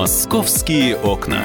«Московские окна».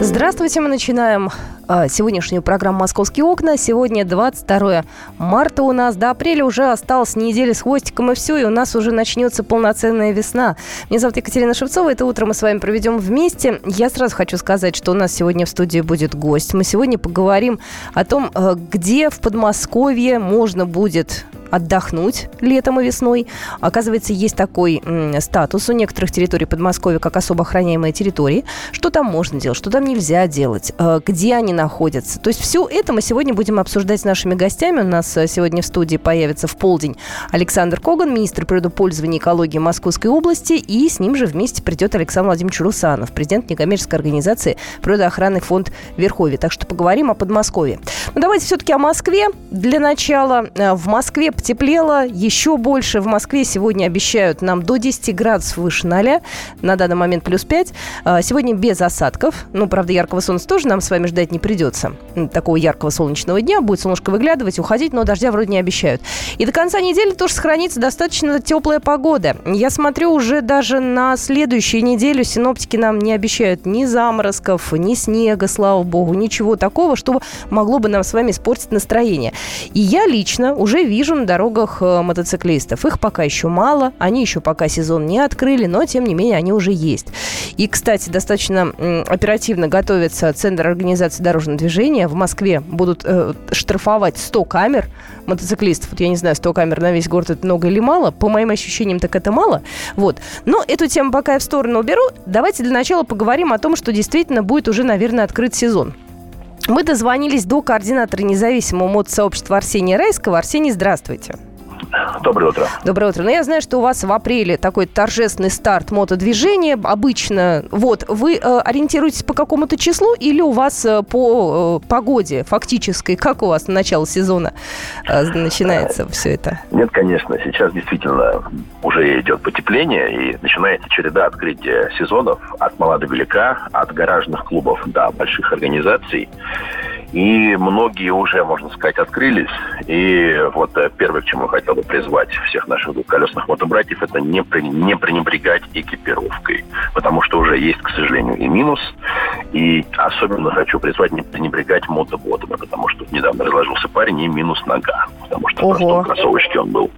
Здравствуйте, мы начинаем а, сегодняшнюю программу «Московские окна». Сегодня 22 марта у нас. До апреля уже осталось неделя с хвостиком и все, и у нас уже начнется полноценная весна. Меня зовут Екатерина Шевцова. Это утро мы с вами проведем вместе. Я сразу хочу сказать, что у нас сегодня в студии будет гость. Мы сегодня поговорим о том, э, где в Подмосковье можно будет отдохнуть летом и весной. Оказывается, есть такой статус у некоторых территорий Подмосковья, как особо охраняемые территории. Что там можно делать, что там нельзя делать, э, где они находятся. То есть все это мы сегодня будем обсуждать с нашими гостями. У нас э, сегодня в студии появится в полдень Александр Коган, министр природопользования и экологии Московской области, и с ним же вместе придет Александр Владимирович Русанов, президент некоммерческой организации природоохранный фонд Верховья. Так что поговорим о Подмосковье. Ну давайте все-таки о Москве. Для начала э, в Москве потеплело еще больше. В Москве сегодня обещают нам до 10 градусов выше 0. На данный момент плюс 5. Э, сегодня без осадков. Ну, правда, яркого солнца тоже нам с вами ждать не придется. Такого яркого солнечного дня. Будет солнышко выглядывать, уходить, но дождя вроде не обещают. И до конца недели тоже сохранится достаточно теплая погода. Я смотрю уже даже на следующую неделю синоптики нам не обещают ни заморозков, ни снега, слава богу, ничего такого, что могло бы нам с вами испортить настроение. И я лично уже вижу на дорогах э, мотоциклистов. Их пока еще мало, они еще пока сезон не открыли, но тем не менее они уже есть. И, кстати, достаточно оперативно готовится Центр организации дорожного движения. В Москве будут э, штрафовать 100 камер мотоциклистов. Вот я не знаю, 100 камер на весь город это много или мало. По моим ощущениям, так это мало. Вот. Но эту тему пока я в сторону уберу. Давайте для начала поговорим о том, что действительно будет уже, наверное, открыт сезон. Мы дозвонились до координатора независимого мотосообщества Арсения Райского. Арсений, здравствуйте. Доброе утро. Доброе утро. Ну, я знаю, что у вас в апреле такой торжественный старт мотодвижения. Обычно, вот, вы э, ориентируетесь по какому-то числу или у вас э, по э, погоде фактической? Как у вас начало сезона э, начинается все это? Нет, конечно. Сейчас действительно уже идет потепление и начинается череда открытия сезонов от мала до велика, от гаражных клубов до больших организаций. И многие уже, можно сказать, открылись. И вот э, первое, к чему хотел бы призвать всех наших двухколесных мотобратьев, это не, не пренебрегать экипировкой. Потому что уже есть, к сожалению, и минус. И особенно хочу призвать не пренебрегать мотоботами, потому что недавно разложился парень и минус нога. Потому что Ого. в кроссовочке он был.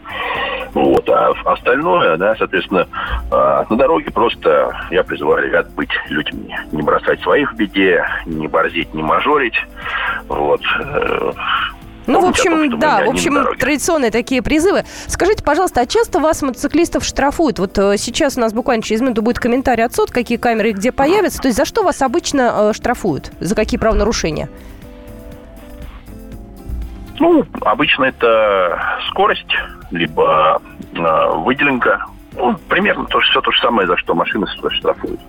Вот. А остальное, да, соответственно, а, на дороге просто я призываю ребят быть людьми. Не бросать своих в беде, не борзеть, не мажорить. Вот. Ну, в общем, том, да, в общем, традиционные такие призывы. Скажите, пожалуйста, а часто вас мотоциклистов штрафуют? Вот э, сейчас у нас буквально через минуту будет комментарий от суд, какие камеры и где появятся. То есть за что вас обычно э, штрафуют? За какие правонарушения? Ну, обычно это скорость, либо э, выделенка ну, примерно то, все то же самое, за что машины штрафуют.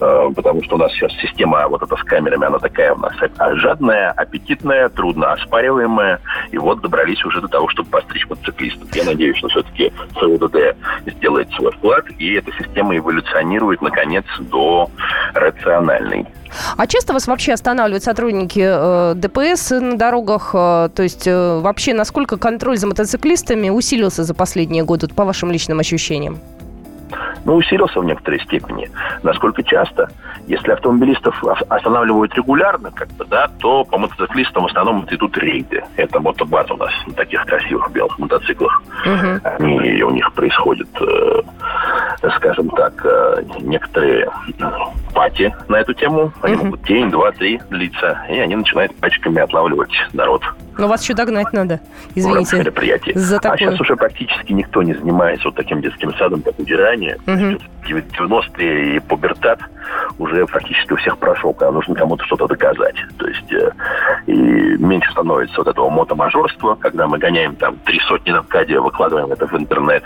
Э, потому что у нас сейчас система вот эта с камерами, она такая у нас жадная, аппетитная, трудно оспариваемая. И вот добрались уже до того, чтобы постричь мотоциклистов. Я надеюсь, что все-таки СУДД сделает свой вклад, и эта система эволюционирует, наконец, до рациональной. А часто вас вообще останавливают сотрудники э, ДПС на дорогах? Э, то есть э, вообще насколько контроль за мотоциклистами усилился за последние годы, по вашим личным ощущениям? Ну, усилился в некоторой степени. Насколько часто? Если автомобилистов останавливают регулярно, как бы, да, то по мотоциклистам в основном идут рейды. Это мотобат у нас на таких красивых белых мотоциклах. Угу. Они, у них происходят, э, скажем так, э, некоторые пати на эту тему. Они угу. могут день, два, три длиться, и они начинают пачками отлавливать народ. Но вас еще догнать надо, извините. мероприятие. За такое. А сейчас уже практически никто не занимается вот таким детским садом, как удирание. Угу. 90-е и пубертат уже практически у всех прошел, когда нужно кому-то что-то доказать. То есть э, и меньше становится вот этого мотомажорства, когда мы гоняем там три сотни на МКАДе, выкладываем это в интернет.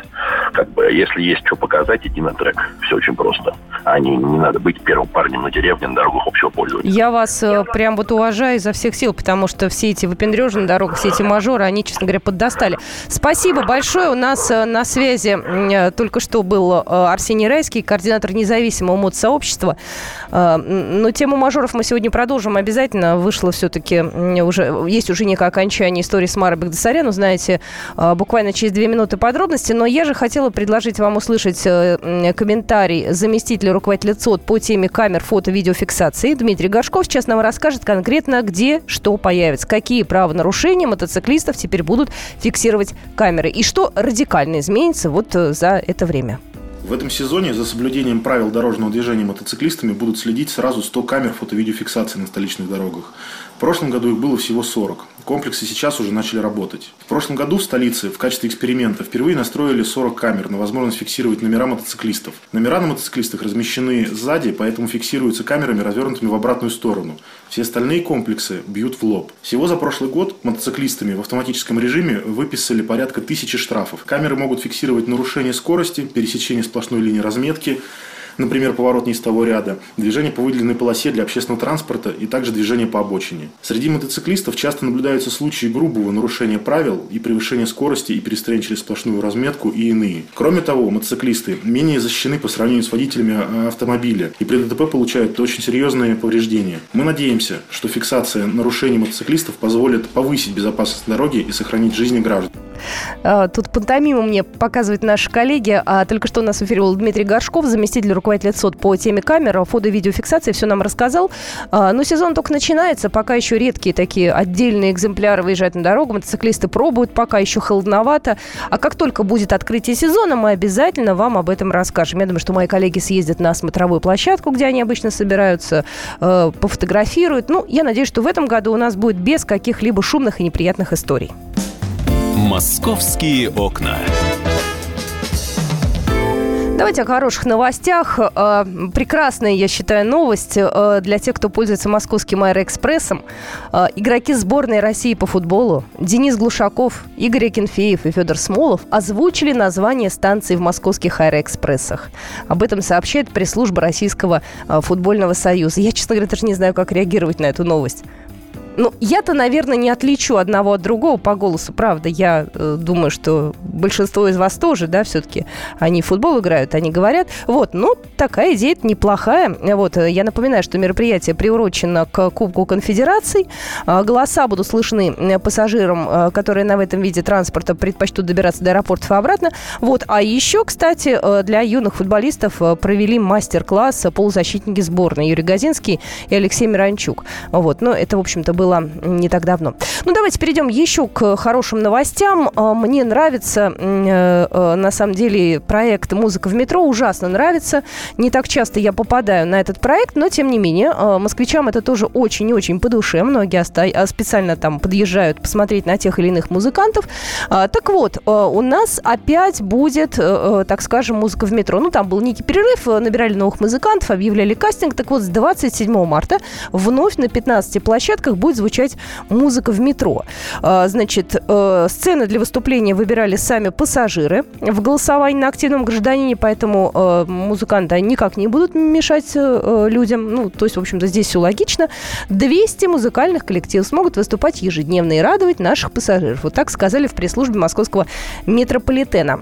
Как бы, если есть что показать, иди на трек. Все очень просто. А не, не надо быть первым парнем на деревне на дорогах общего пользования. Я вас э, прям вот уважаю изо всех сил, потому что все эти выпендрежи на дорогах, все эти мажоры, они, честно говоря, поддостали. Спасибо большое. У нас э, на связи э, только что был э, Арсений Райский, координатор независимого мотосообщества. Э, но тему мажоров мы сегодня продолжим обязательно. Вышло все-таки уже, есть уже некое окончание истории с Марой Багдасарян. Узнаете э, буквально через две минуты подробности. Но я же хотела предложить вам услышать э, комментарий заместителя руководителя ЦОД по теме камер фото-видеофиксации. Дмитрий Горшков сейчас нам расскажет конкретно, где что появится, какие правонарушения мотоциклистов теперь будут фиксировать камеры и что радикально изменится вот за это время. В этом сезоне за соблюдением правил дорожного движения мотоциклистами будут следить сразу 100 камер фото-видеофиксации на столичных дорогах. В прошлом году их было всего 40. Комплексы сейчас уже начали работать. В прошлом году в столице в качестве эксперимента впервые настроили 40 камер на возможность фиксировать номера мотоциклистов. Номера на мотоциклистах размещены сзади, поэтому фиксируются камерами, развернутыми в обратную сторону. Все остальные комплексы бьют в лоб. Всего за прошлый год мотоциклистами в автоматическом режиме выписали порядка тысячи штрафов. Камеры могут фиксировать нарушение скорости, пересечение сплошной линии разметки, например, поворот не с того ряда, движение по выделенной полосе для общественного транспорта и также движение по обочине. Среди мотоциклистов часто наблюдаются случаи грубого нарушения правил и превышения скорости и перестроения через сплошную разметку и иные. Кроме того, мотоциклисты менее защищены по сравнению с водителями а, автомобиля и при ДТП получают очень серьезные повреждения. Мы надеемся, что фиксация нарушений мотоциклистов позволит повысить безопасность дороги и сохранить жизни граждан. А, тут пантомиму мне показывают наши коллеги. А только что у нас в эфире был Дмитрий Горшков, заместитель руководителя СОД по теме камер, фото- и видеофиксации, все нам рассказал. А, но сезон только начинается, пока еще редкие такие отдельные экземпляры выезжают на дорогу, мотоциклисты пробуют, пока еще холодновато. А как только будет открытие сезона, мы обязательно вам об этом расскажем. Я думаю, что мои коллеги съездят на смотровую площадку, где они обычно собираются, э, пофотографируют. Ну, я надеюсь, что в этом году у нас будет без каких-либо шумных и неприятных историй. Московские окна. Давайте о хороших новостях. Э, прекрасная, я считаю, новость э, для тех, кто пользуется московским аэроэкспрессом. Э, игроки сборной России по футболу Денис Глушаков, Игорь Акинфеев и Федор Смолов озвучили название станции в московских аэроэкспрессах. Об этом сообщает пресс-служба Российского футбольного союза. Я, честно говоря, даже не знаю, как реагировать на эту новость. Ну, я-то, наверное, не отличу одного от другого по голосу, правда. Я э, думаю, что большинство из вас тоже, да, все-таки они в футбол играют, они говорят. Вот, ну, такая идея неплохая. Вот, э, я напоминаю, что мероприятие приурочено к Кубку Конфедераций. Э, голоса будут слышны э, пассажирам, э, которые на этом виде транспорта предпочтут добираться до аэропортов и обратно. Вот, а еще, кстати, э, для юных футболистов провели мастер-класс полузащитники сборной Юрий Газинский и Алексей Миранчук. Вот, но это, в общем-то, было было не так давно. Ну, давайте перейдем еще к хорошим новостям. А, мне нравится, э, э, на самом деле, проект «Музыка в метро». Ужасно нравится. Не так часто я попадаю на этот проект, но, тем не менее, а, москвичам это тоже очень и очень по душе. Многие а, специально там подъезжают посмотреть на тех или иных музыкантов. Так вот, у нас опять будет, э, так скажем, музыка в метро. Ну, там был некий перерыв, набирали новых музыкантов, объявляли кастинг. Так вот, с 27 марта вновь на 15 площадках будет звучать музыка в метро. А, значит, э, сцены для выступления выбирали сами пассажиры в голосовании на активном гражданине, поэтому э, музыканты никак не будут мешать э, людям. Ну, то есть, в общем-то, здесь все логично. 200 музыкальных коллективов смогут выступать ежедневно и радовать наших пассажиров. Вот так сказали в пресс-службе московского метрополитена.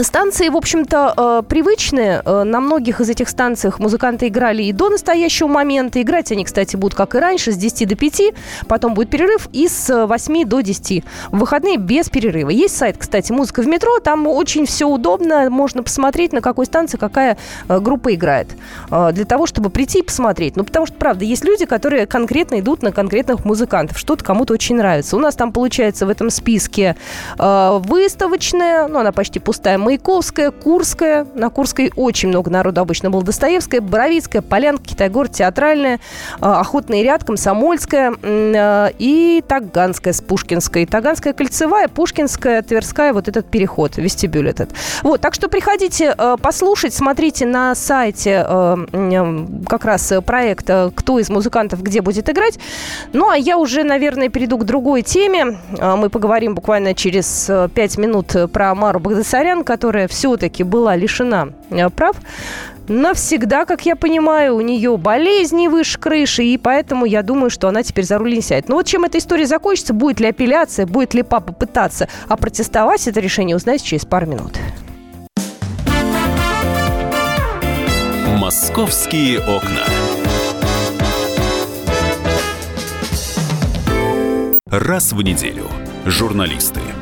Станции, в общем-то, э, привычные. Э, на многих из этих станциях музыканты играли и до настоящего момента. Играть они, кстати, будут, как и раньше, с 10 до 5. Потом будет перерыв и с 8 до 10. В выходные без перерыва. Есть сайт, кстати, «Музыка в метро». Там очень все удобно. Можно посмотреть, на какой станции какая э, группа играет. Для того, чтобы прийти и посмотреть. Ну, потому что, правда, есть люди, которые конкретно идут на конкретных музыкантов. Что-то кому-то очень нравится. У нас там, получается, в этом списке выставочная, ну, она почти пустая, Маяковская, Курская. На Курской очень много народу обычно было. Достоевская, Боровицкая, Полянка, Китай-город, Театральная, а, Охотный ряд, Комсомольская а, и Таганская с Пушкинской. Таганская кольцевая, Пушкинская, Тверская, вот этот переход, вестибюль этот. Вот, так что приходите а, послушать, смотрите на сайте как раз проекта «Кто из музыкантов где будет играть». Ну, а я уже, наверное, перейду к другой теме. Мы поговорим буквально через пять минут про Мару Багдасарян, которая все-таки была лишена э, прав, навсегда, как я понимаю, у нее болезни выше крыши, и поэтому я думаю, что она теперь за руль не сядет. Но вот чем эта история закончится, будет ли апелляция, будет ли папа пытаться опротестовать это решение, узнаете через пару минут. Московские окна. Раз в неделю журналисты –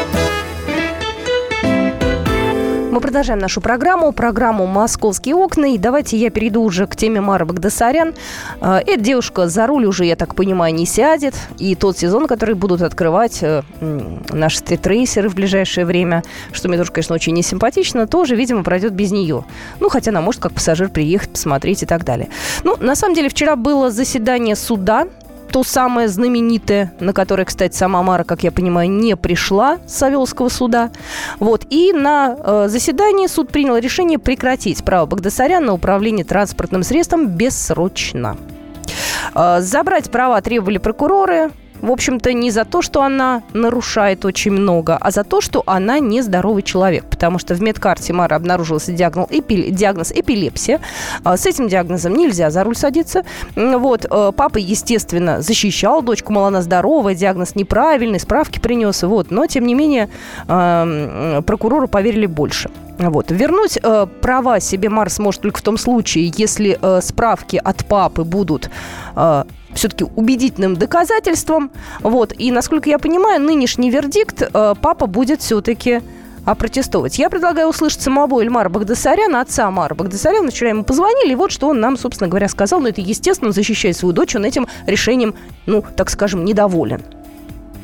Продолжаем нашу программу, программу «Московские окна». И давайте я перейду уже к теме Мары Багдасарян. Э, эта девушка за руль уже, я так понимаю, не сядет. И тот сезон, который будут открывать э, наши стритрейсеры в ближайшее время, что мне тоже, конечно, очень несимпатично, тоже, видимо, пройдет без нее. Ну, хотя она может как пассажир приехать, посмотреть и так далее. Ну, на самом деле, вчера было заседание суда то самое знаменитое, на которое, кстати, сама Мара, как я понимаю, не пришла с Савеловского суда. Вот. И на э, заседании суд принял решение прекратить право Багдасаряна на управление транспортным средством бессрочно. Э, забрать права требовали прокуроры, в общем-то, не за то, что она нарушает очень много, а за то, что она нездоровый человек. Потому что в медкарте Мара обнаружился диагноз, эпи, диагноз эпилепсия. А, с этим диагнозом нельзя за руль садиться. Вот. Э, папа, естественно, защищал дочку, мол, она здоровая, диагноз неправильный, справки принес. Вот. Но, тем не менее, прокурору поверили больше. Вот. Вернуть э, права себе Марс может только в том случае, если э, справки от папы будут э, все-таки убедительным доказательством. Вот. И, насколько я понимаю, нынешний вердикт э, папа будет все-таки опротестовать. Я предлагаю услышать самого Эльмара Багдасаряна, отца Мара Багдасаряна. Вчера ему позвонили, и вот что он нам, собственно говоря, сказал. Но это, естественно, защищает свою дочь. Он этим решением, ну, так скажем, недоволен.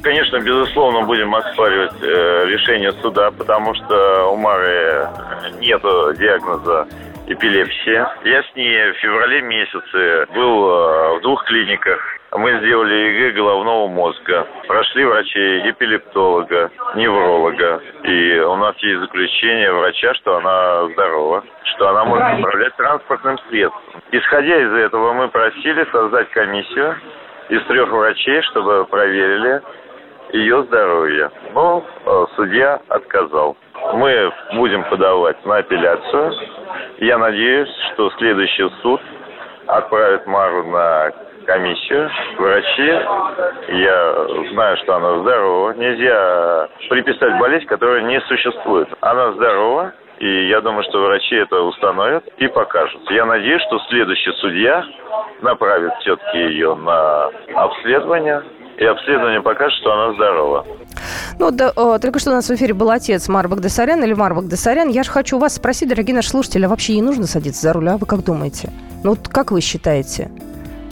Конечно, безусловно, будем оспаривать э, решение суда, потому что у Мары нет диагноза эпилепсия. Я с ней в феврале месяце был э, в двух клиниках. Мы сделали ЭЭГ головного мозга. Прошли врачи эпилептолога, невролога. И у нас есть заключение врача, что она здорова, что она может управлять транспортным средством. Исходя из этого, мы просили создать комиссию из трех врачей, чтобы проверили ее здоровье. Но э, судья отказал. Мы будем подавать на апелляцию. Я надеюсь, что следующий суд отправит Мару на комиссию, врачи. Я знаю, что она здорова. Нельзя приписать болезнь, которая не существует. Она здорова, и я думаю, что врачи это установят и покажут. Я надеюсь, что следующий судья направит все-таки ее на обследование, и обследование покажет, что она здорова. Ну, да, о, только что у нас в эфире был отец Мар Багдасарян или Мар Багдасарян. Я же хочу вас спросить, дорогие наши слушатели, а вообще ей нужно садиться за руль, а вы как думаете? Ну, вот как вы считаете?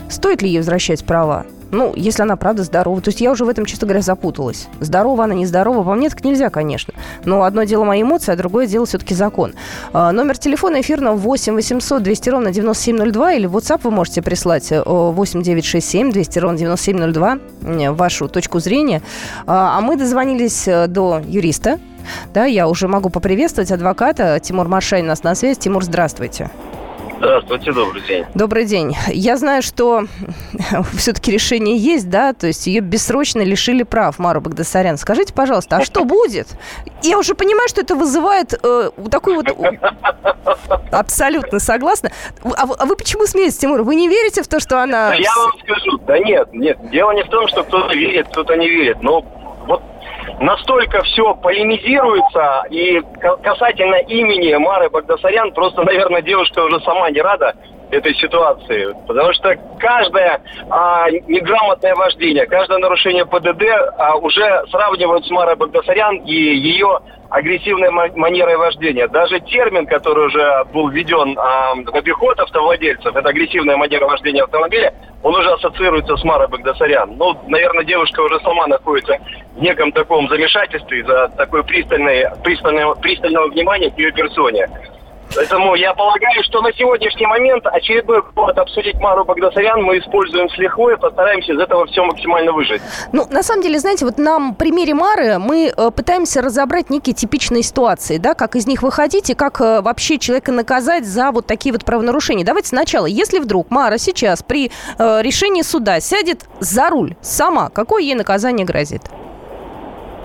Стоит ли ей возвращать права? Ну, если она правда здорова. То есть я уже в этом, честно говоря, запуталась. Здорова она, нездорова. По мне так нельзя, конечно. Но одно дело мои эмоции, а другое дело все-таки закон. А, номер телефона эфирного 8 800 200 ровно 9702 или WhatsApp вы можете прислать 8 967 200 ровно 9702 вашу точку зрения. А, а мы дозвонились э, до юриста. Да, я уже могу поприветствовать адвоката. Тимур Маршайн у нас на связи. Тимур, здравствуйте. Здравствуйте, добрый день. Добрый день. Я знаю, что все-таки решение есть, да, то есть ее бессрочно лишили прав Мару Багдасарян. Скажите, пожалуйста, а что будет? Я уже понимаю, что это вызывает э, такой вот... Абсолютно согласна. А, а вы почему смеетесь, Тимур? Вы не верите в то, что она... Да я вам скажу, да нет, нет. Дело не в том, что кто-то верит, кто-то не верит. Но вот настолько все полемизируется, и касательно имени Мары Багдасарян, просто, наверное, девушка уже сама не рада этой ситуации. Потому что каждое а, неграмотное вождение, каждое нарушение ПДД а, уже сравнивают с Марой Багдасарян и ее агрессивной манерой вождения. Даже термин, который уже был введен а, в обиход автовладельцев, это агрессивная манера вождения автомобиля, он уже ассоциируется с Марой Багдасарян. Ну, наверное, девушка уже сама находится в неком таком замешательстве из-за такой пристальной, пристального, пристального внимания к ее персоне. Поэтому я полагаю, что на сегодняшний момент очередной повод обсудить Мару Багдасарян мы используем с лихвой, постараемся из этого все максимально выжить. Ну, на самом деле, знаете, вот на примере Мары мы э, пытаемся разобрать некие типичные ситуации, да, как из них выходить и как э, вообще человека наказать за вот такие вот правонарушения. Давайте сначала, если вдруг Мара сейчас при э, решении суда сядет за руль сама, какое ей наказание грозит?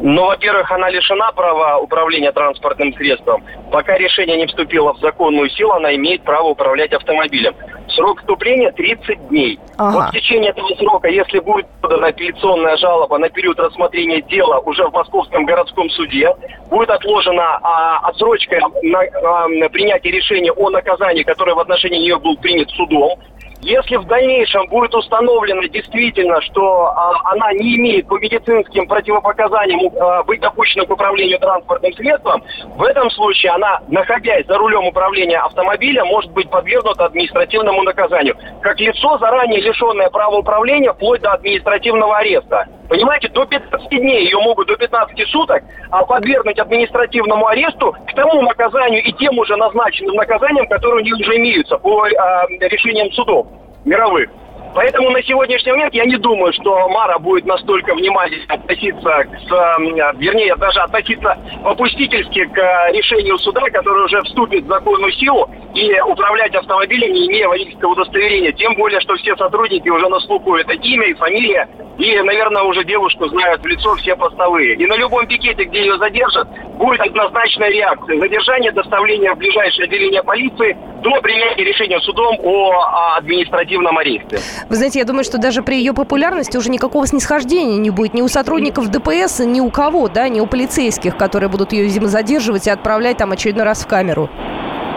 Ну, во-первых, она лишена права управления транспортным средством. Пока решение не вступило в законную силу, она имеет право управлять автомобилем. Срок вступления 30 дней. Ага. Вот в течение этого срока, если будет подана апелляционная жалоба на период рассмотрения дела уже в Московском городском суде, будет отложена а, отсрочка на, а, на принятие решения о наказании, которое в отношении нее был принят судом, если в дальнейшем будет установлено действительно, что а, она не имеет по медицинским противопоказаниям а, быть допущена к управлению транспортным средством, в этом случае она, находясь за рулем управления автомобиля, может быть подвергнута административному наказанию. Как лицо, заранее лишенное права управления, вплоть до административного ареста. Понимаете, до 15 дней ее могут до 15 суток а, подвергнуть административному аресту к тому наказанию и тем уже назначенным наказаниям, которые у них уже имеются по а, решениям судов мировых. Поэтому на сегодняшний момент я не думаю, что Мара будет настолько внимательно относиться к, вернее, даже относиться попустительски к э, решению суда, которое уже вступит в законную силу, и управлять автомобилем, не имея водительского удостоверения. Тем более, что все сотрудники уже на слуху это имя и фамилия, и, наверное, уже девушку знают в лицо все постовые. И на любом пикете, где ее задержат, будет однозначная реакция. Задержание, доставление в ближайшее отделение полиции до принятия решения судом о административном аресте. Вы знаете, я думаю, что даже при ее популярности уже никакого снисхождения не будет ни у сотрудников ДПС, ни у кого, да, ни у полицейских, которые будут ее, видимо, задерживать и отправлять там очередной раз в камеру.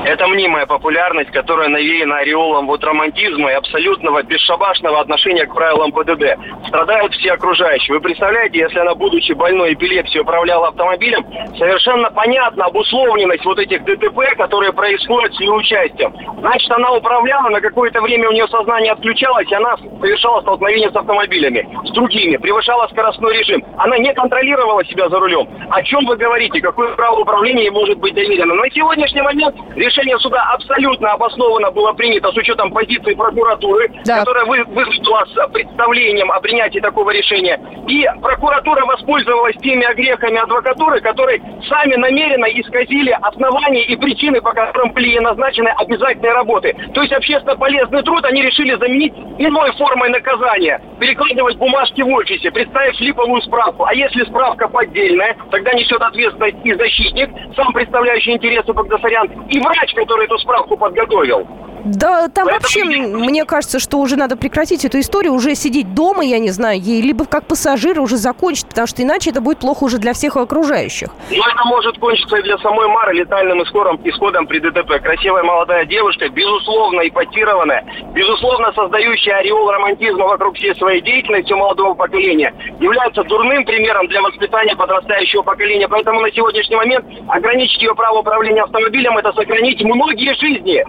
Это мнимая популярность, которая навеяна ореолом вот романтизма и абсолютного бесшабашного отношения к правилам ПДД. Страдают все окружающие. Вы представляете, если она, будучи больной эпилепсией, управляла автомобилем, совершенно понятна обусловленность вот этих ДТП, которые происходят с ее участием. Значит, она управляла, на какое-то время у нее сознание отключалось, и она совершала столкновение с автомобилями, с другими, превышала скоростной режим. Она не контролировала себя за рулем. О чем вы говорите? Какое право управления может быть доверено? На сегодняшний момент решение суда абсолютно обоснованно было принято с учетом позиции прокуратуры, да. которая вы, выступила с представлением о принятии такого решения. И прокуратура воспользовалась теми огрехами адвокатуры, которые сами намеренно исказили основания и причины, по которым были назначены обязательные работы. То есть общественно полезный труд они решили заменить иной формой наказания. Перекладывать бумажки в офисе, представив липовую справку. А если справка поддельная, тогда несет ответственность и защитник, сам представляющий интересы Багдасарян, и врач, врач, который эту справку подготовил. Да, там Поэтому... вообще, мне кажется, что уже надо прекратить эту историю, уже сидеть дома, я не знаю, ей либо как пассажир уже закончить, потому что иначе это будет плохо уже для всех окружающих. Но это может кончиться и для самой Мары летальным исходом, исходом при ДТП. Красивая молодая девушка, безусловно ипотированная, безусловно создающая ореол романтизма вокруг всей своей деятельности у молодого поколения, является дурным примером для воспитания подрастающего поколения. Поэтому на сегодняшний момент ограничить ее право управления автомобилем – это сохранить многие жизни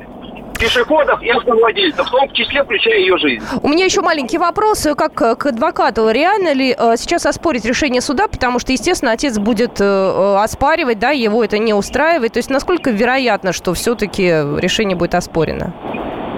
пешеходов и автовладельцев, в том числе включая ее жизнь. У меня еще маленький вопрос, как к адвокату. Реально ли э, сейчас оспорить решение суда, потому что, естественно, отец будет э, э, оспаривать, да, его это не устраивает. То есть насколько вероятно, что все-таки решение будет оспорено?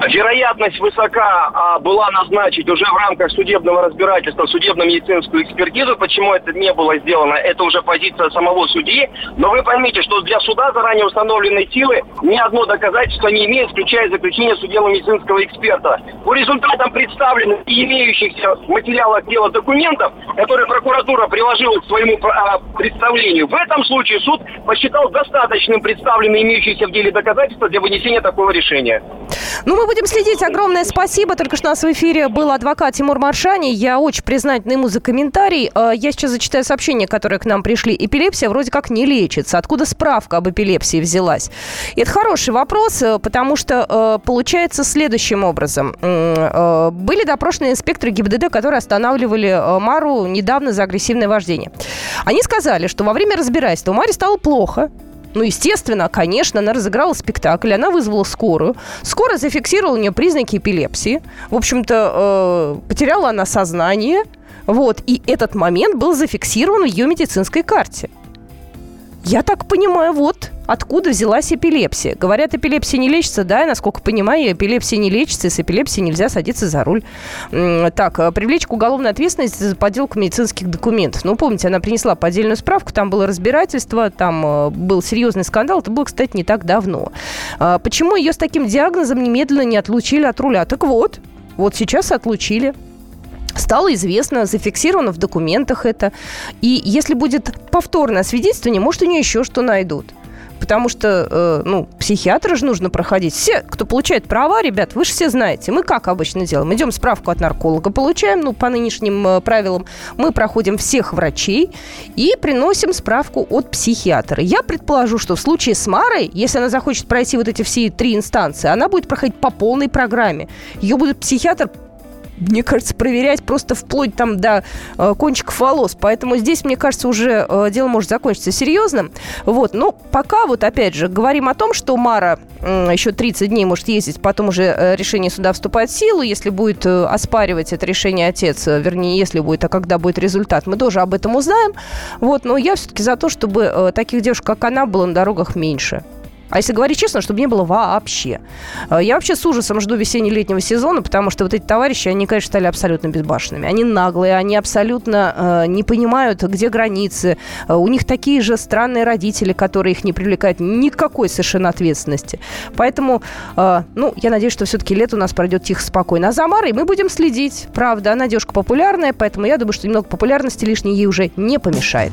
Вероятность высока а, была назначить уже в рамках судебного разбирательства судебно-медицинскую экспертизу. Почему это не было сделано, это уже позиция самого судьи. Но вы поймите, что для суда заранее установленной силы ни одно доказательство не имеет, включая заключение судебно-медицинского эксперта. По результатам представленных и имеющихся в материалах дела документов, которые прокуратура приложила к своему а, представлению, в этом случае суд посчитал достаточным представленные имеющиеся в деле доказательства для вынесения такого решения. Ну, мы будем следить. Огромное спасибо. Только что у нас в эфире был адвокат Тимур Маршани. Я очень признательна ему за комментарий. А, я сейчас зачитаю сообщения, которые к нам пришли. Эпилепсия вроде как не лечится. Откуда справка об эпилепсии взялась? Это хороший вопрос, э, потому что э, получается следующим образом. Э, были допрошены инспекторы ГИБДД, которые останавливали Мару недавно за агрессивное вождение. Они сказали, что во время разбирательства Маре стало плохо, ну, естественно, конечно, она разыграла спектакль, она вызвала скорую. Скорая зафиксировала у нее признаки эпилепсии. В общем-то, э, потеряла она сознание. Вот, и этот момент был зафиксирован в ее медицинской карте. Я так понимаю, вот откуда взялась эпилепсия. Говорят, эпилепсия не лечится, да, и, насколько понимаю, эпилепсия не лечится, и с эпилепсией нельзя садиться за руль. Так, э, привлечь к уголовной ответственности за подделку медицинских документов. Ну, помните, она принесла поддельную справку, там было разбирательство, там э, был серьезный скандал, это было, кстати, не так давно. А почему ее с таким диагнозом немедленно не отлучили от руля? Так вот, вот сейчас отлучили. Стало известно, зафиксировано в документах это. И если будет повторное свидетельствование, может, у нее еще что найдут. Потому что, э, ну, психиатра же нужно проходить. Все, кто получает права, ребят, вы же все знаете. Мы как обычно делаем? Идем справку от нарколога, получаем, ну, по нынешним э, правилам. Мы проходим всех врачей и приносим справку от психиатра. Я предположу, что в случае с Марой, если она захочет пройти вот эти все три инстанции, она будет проходить по полной программе. Ее будет психиатр мне кажется, проверять просто вплоть там до э, кончиков волос. Поэтому здесь, мне кажется, уже э, дело может закончиться серьезно. Вот. Но пока вот, опять же, говорим о том, что Мара еще 30 дней может ездить, потом уже э, решение суда вступает в силу. Если будет э, оспаривать это решение отец, вернее, если будет, а когда будет результат, мы тоже об этом узнаем. Вот. Но я все-таки за то, чтобы таких девушек, как она, было на дорогах меньше. А если говорить честно, чтобы не было вообще. Э, я вообще с ужасом жду весенне-летнего сезона, потому что вот эти товарищи, они, конечно, стали абсолютно безбашенными. Они наглые, они абсолютно э, не понимают, где границы. Э, у них такие же странные родители, которые их не привлекают никакой совершенно ответственности. Поэтому, э, ну, я надеюсь, что все-таки лето у нас пройдет тихо, спокойно. А за Марой мы будем следить. Правда, она девушка популярная, поэтому я думаю, что немного популярности лишней ей уже не помешает.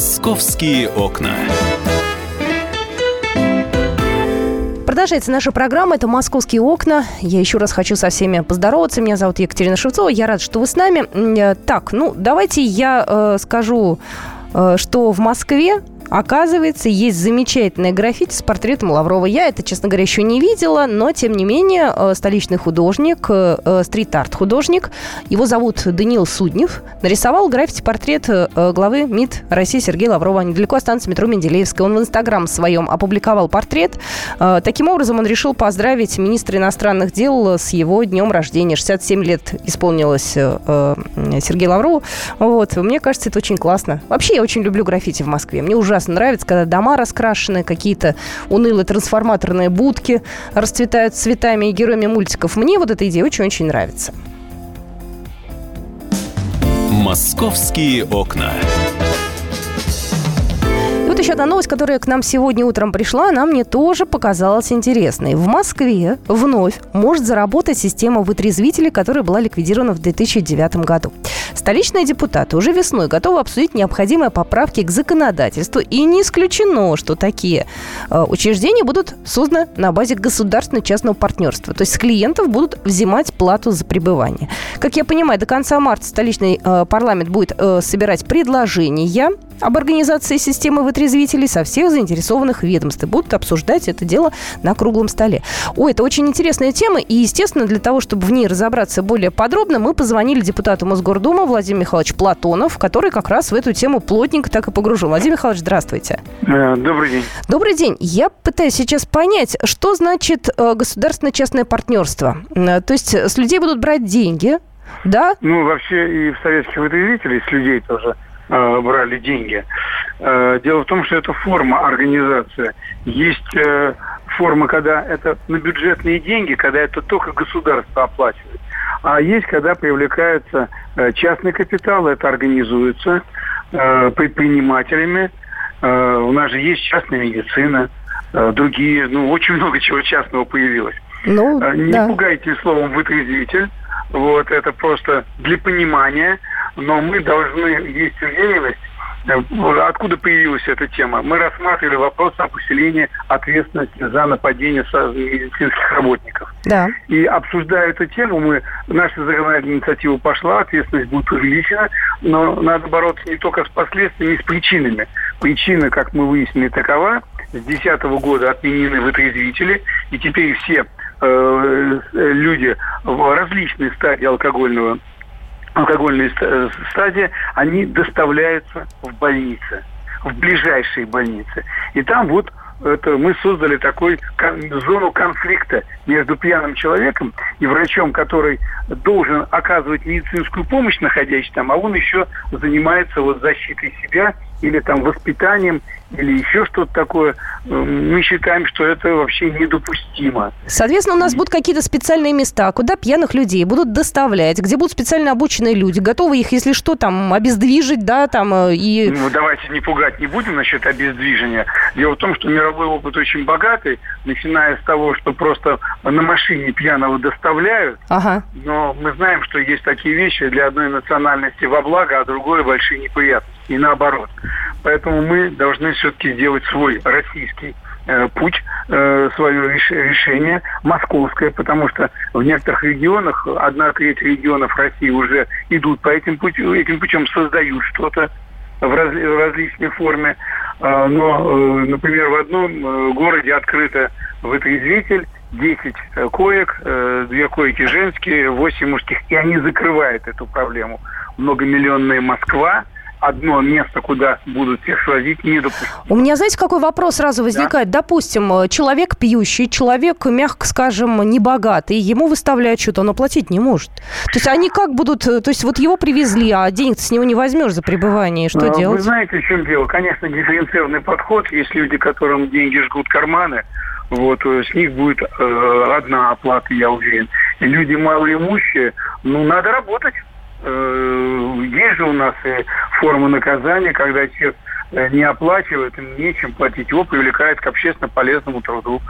«Московские окна». Продолжается наша программа. Это «Московские окна». Я еще раз хочу со всеми поздороваться. Меня зовут Екатерина Шевцова. Я рада, что вы с нами. Э, так, ну, давайте я э, скажу, э, что в Москве Оказывается, есть замечательная граффити с портретом Лаврова. Я это, честно говоря, еще не видела, но, тем не менее, э, столичный художник, э, э, стрит-арт художник, его зовут Даниил Суднев, нарисовал граффити-портрет главы МИД России Сергея Лаврова недалеко от станции метро Менделеевская. Он в Инстаграм своем опубликовал портрет. Таким образом, он решил поздравить министра иностранных дел с его днем рождения. 67 лет исполнилось Сергею Лаврову. Вот. Мне кажется, это очень классно. Вообще, я очень люблю граффити в Москве. Мне ужасно ужасно нравится, когда дома раскрашены, какие-то унылые трансформаторные будки расцветают цветами и героями мультиков. Мне вот эта идея очень-очень нравится. «Московские окна» вот еще одна новость, которая к нам сегодня утром пришла, она мне тоже показалась интересной. В Москве вновь может заработать система вытрезвителей, которая была ликвидирована в 2009 году. Столичные депутаты уже весной готовы обсудить необходимые поправки к законодательству. И не исключено, что такие э, учреждения будут созданы на базе государственно-частного партнерства. То есть с клиентов будут взимать плату за пребывание. Как я понимаю, до конца марта столичный э, парламент будет э, собирать предложения об организации системы вытрезвителей со всех заинтересованных ведомств и будут обсуждать это дело на круглом столе. Ой, это очень интересная тема, и, естественно, для того, чтобы в ней разобраться более подробно, мы позвонили депутату Мосгордумы Владимиру Михайловичу Платонов, который как раз в эту тему плотненько так и погружен. Владимир Михайлович, здравствуйте. Э, добрый день. Добрый день. Я пытаюсь сейчас понять, что значит э, государственно-частное партнерство. Э, то есть с людей будут брать деньги, да? Ну, вообще и в советских вытрезвителей с людей тоже – э, брали деньги. Э, дело в том, что это форма организации. Есть э, форма, когда это на бюджетные деньги, когда это только государство оплачивает. А есть, когда привлекается э, частный капитал, это организуется э, предпринимателями. Э, у нас же есть частная медицина, э, другие, ну, очень много чего частного появилось. Ну, э, Не да. пугайте словом вытрезвитель. Вот, это просто для понимания но мы должны есть уверенность, э, откуда появилась эта тема. Мы рассматривали вопрос о усилении ответственности за нападение медицинских работников. Да. И обсуждая эту тему, мы, наша законодательная инициатива пошла, ответственность будет увеличена, но надо бороться не только с последствиями, с причинами. Причина, как мы выяснили, такова. С 2010 года отменены вытрезвители, и теперь все э, люди в различной стадии алкогольного алкогольной э, стадии, они доставляются в больницы, в ближайшие больницы. И там вот это мы создали такой зону конфликта между пьяным человеком и врачом, который должен оказывать медицинскую помощь, находясь там, а он еще занимается вот защитой себя или там воспитанием или еще что-то такое, мы считаем, что это вообще недопустимо. Соответственно, у нас будут какие-то специальные места, куда пьяных людей будут доставлять, где будут специально обученные люди, готовы их, если что, там, обездвижить, да, там, э, и... Ну, давайте не пугать не будем насчет обездвижения. Дело в том, что мировой опыт очень богатый, начиная с того, что просто на машине пьяного доставляют, ага. но мы знаем, что есть такие вещи для одной национальности во благо, а другой большие неприятности, и наоборот. Поэтому мы должны все-таки сделать свой российский э, путь, э, свое решение московское, потому что в некоторых регионах, одна треть регионов России уже идут по этим путем, этим путем создают что-то в, раз, в различной форме. Э, но, например, в одном городе открыто вытрезвитель, 10 коек, две койки женские, 8 мужских, и они закрывают эту проблему. Многомиллионная Москва – одно место, куда будут всех свозить, не допустимо. У меня, знаете, какой вопрос сразу возникает? Да? Допустим, э, человек пьющий, человек, мягко скажем, небогатый, ему выставляют что-то, он оплатить не может. То есть они как будут, э, то есть вот его привезли, а денег с него не возьмешь за пребывание, что а, делать? Вы знаете, в чем дело? Конечно, дифференцированный подход, есть люди, которым деньги жгут карманы, вот, э, с них будет э, одна оплата, я уверен. И люди малоимущие, ну, надо работать. Э, есть же у нас и форма наказания, когда человек э, не оплачивает, им нечем платить, его привлекают к общественно полезному труду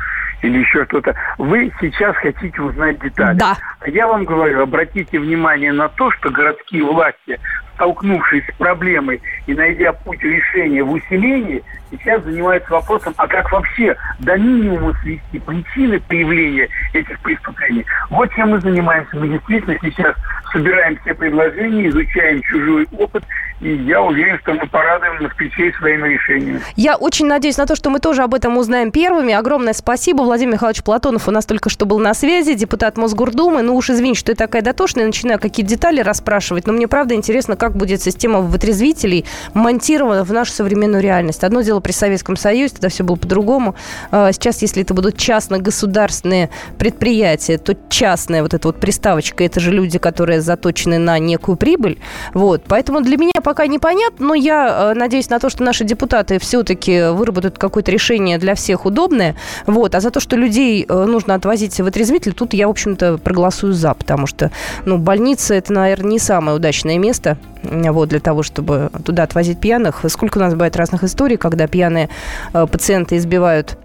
или еще что-то. Вы сейчас хотите узнать детали. Да. Я вам говорю, обратите внимание на то, что городские власти столкнувшись с проблемой и найдя путь решения в усилении, сейчас занимаются вопросом, а как вообще до минимума свести причины появления этих преступлений. Вот чем мы занимаемся. Мы действительно сейчас собираем все предложения, изучаем чужой опыт, и я уверен, что мы порадуем москвичей своими решениями. Я очень надеюсь на то, что мы тоже об этом узнаем первыми. Огромное спасибо. Владимир Михайлович Платонов у нас только что был на связи, депутат Мосгордумы. Ну уж извините, что я такая дотошная, начинаю какие-то детали расспрашивать, но мне правда интересно, как как будет система вытрезвителей монтирована в нашу современную реальность. Одно дело при Советском Союзе, тогда все было по-другому. А сейчас, если это будут частно-государственные предприятия, то частная вот эта вот приставочка, это же люди, которые заточены на некую прибыль. Вот. Поэтому для меня пока непонятно, но я э, надеюсь на то, что наши депутаты все-таки выработают какое-то решение для всех удобное. Вот. А за то, что людей э, нужно отвозить в отрезвитель, тут я, в общем-то, проголосую за, потому что ну, больница – это, наверное, не самое удачное место вот, для того, чтобы туда отвозить пьяных. Сколько у нас бывает разных историй, когда пьяные э, пациенты избивают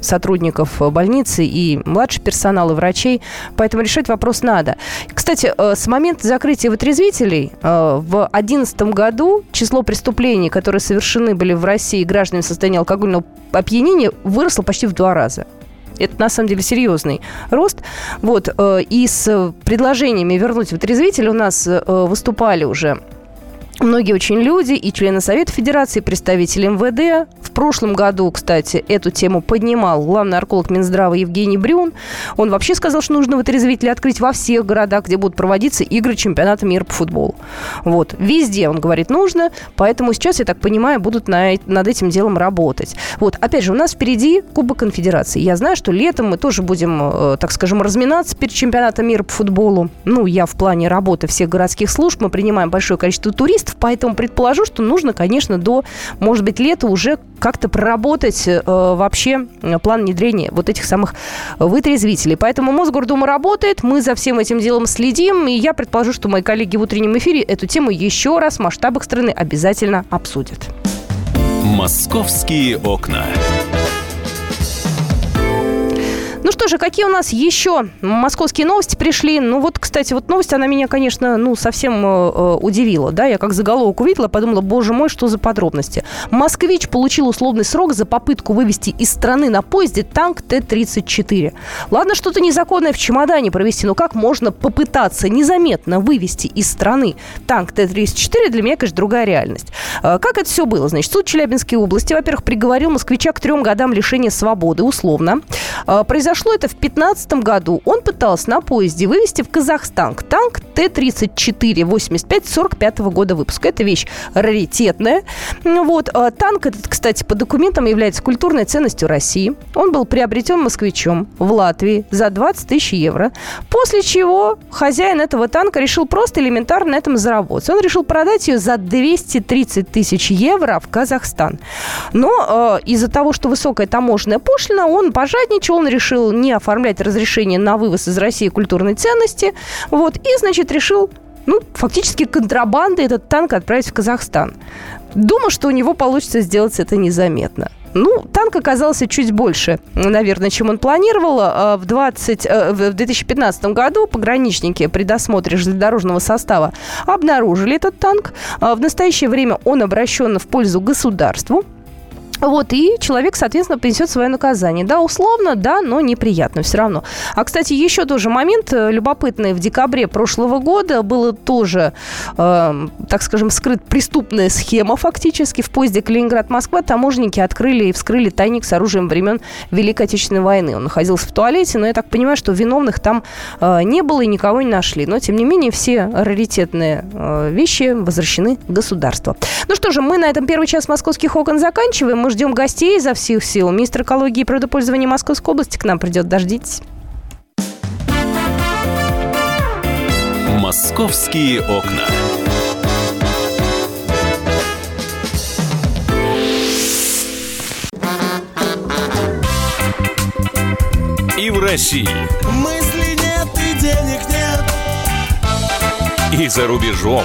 сотрудников больницы и младший персонал, и врачей. Поэтому решать вопрос надо. Кстати, э, с момента закрытия вытрезвителей э, в 2011 году число преступлений, которые совершены были в России гражданами в состоянии алкогольного опьянения, выросло почти в два раза. Это на самом деле серьезный рост. Вот, э, и с предложениями вернуть вытрезвитель у нас э, выступали уже Многие очень люди и члены Совета Федерации, и представители МВД. В прошлом году, кстати, эту тему поднимал главный нарколог Минздрава Евгений Брюн. Он вообще сказал, что нужно вытрезвители открыть во всех городах, где будут проводиться игры чемпионата мира по футболу. Вот. Везде, он говорит, нужно. Поэтому сейчас, я так понимаю, будут на, над этим делом работать. Вот. Опять же, у нас впереди Кубок Конфедерации. Я знаю, что летом мы тоже будем, э, так скажем, разминаться перед чемпионатом мира по футболу. Ну, я в плане работы всех городских служб. Мы принимаем большое количество туристов туристов, поэтому предположу, что нужно, конечно, до, может быть, лета уже как-то проработать э, вообще э, план внедрения вот этих самых вытрезвителей. Поэтому Мосгордума работает, мы за всем этим делом следим, и я предположу, что мои коллеги в утреннем эфире эту тему еще раз в масштабах страны обязательно обсудят. «Московские окна». Что же, какие у нас еще московские новости пришли? Ну вот, кстати, вот новость, она меня, конечно, ну совсем э, э, удивила. Да, я как заголовок увидела, подумала, боже мой, что за подробности. Москвич получил условный срок за попытку вывести из страны на поезде танк Т-34. Ладно, что-то незаконное в чемодане провести, но как можно попытаться незаметно вывести из страны танк Т-34, для меня, конечно, другая реальность. Э, как это все было? Значит, суд Челябинской области, во-первых, приговорил москвича к трем годам лишения свободы условно. Э, произошло это в 15 году. Он пытался на поезде вывести в Казахстан танк Т-34-85 45 года выпуска. Это вещь раритетная. Вот. А танк этот, кстати, по документам является культурной ценностью России. Он был приобретен москвичом в Латвии за 20 тысяч евро. После чего хозяин этого танка решил просто элементарно на этом заработать. Он решил продать ее за 230 тысяч евро в Казахстан. Но э, из-за того, что высокая таможенная пошлина, он пожадничал, он решил не оформлять разрешение на вывоз из России культурной ценности. Вот, и, значит, решил ну, фактически контрабандой этот танк отправить в Казахстан. Думал, что у него получится сделать это незаметно. Ну, танк оказался чуть больше, наверное, чем он планировал. А, в, 20, э, в 2015 году пограничники при досмотре железнодорожного состава обнаружили этот танк. А, в настоящее время он обращен в пользу государству. Вот, и человек, соответственно, принесет свое наказание. Да, условно, да, но неприятно все равно. А, кстати, еще тоже момент э, любопытный. В декабре прошлого года было тоже, э, так скажем, скрыт преступная схема фактически. В поезде Калининград-Москва таможенники открыли и вскрыли тайник с оружием времен Великой Отечественной войны. Он находился в туалете, но я так понимаю, что виновных там э, не было и никого не нашли. Но, тем не менее, все раритетные э, вещи возвращены государству. Ну что же, мы на этом первый час московских окон заканчиваем. Мы ждем гостей изо всех сил. Министр экологии и природопользования Московской области к нам придет. Дождитесь. «Московские окна». И в России. Мысли нет и денег нет. И за рубежом.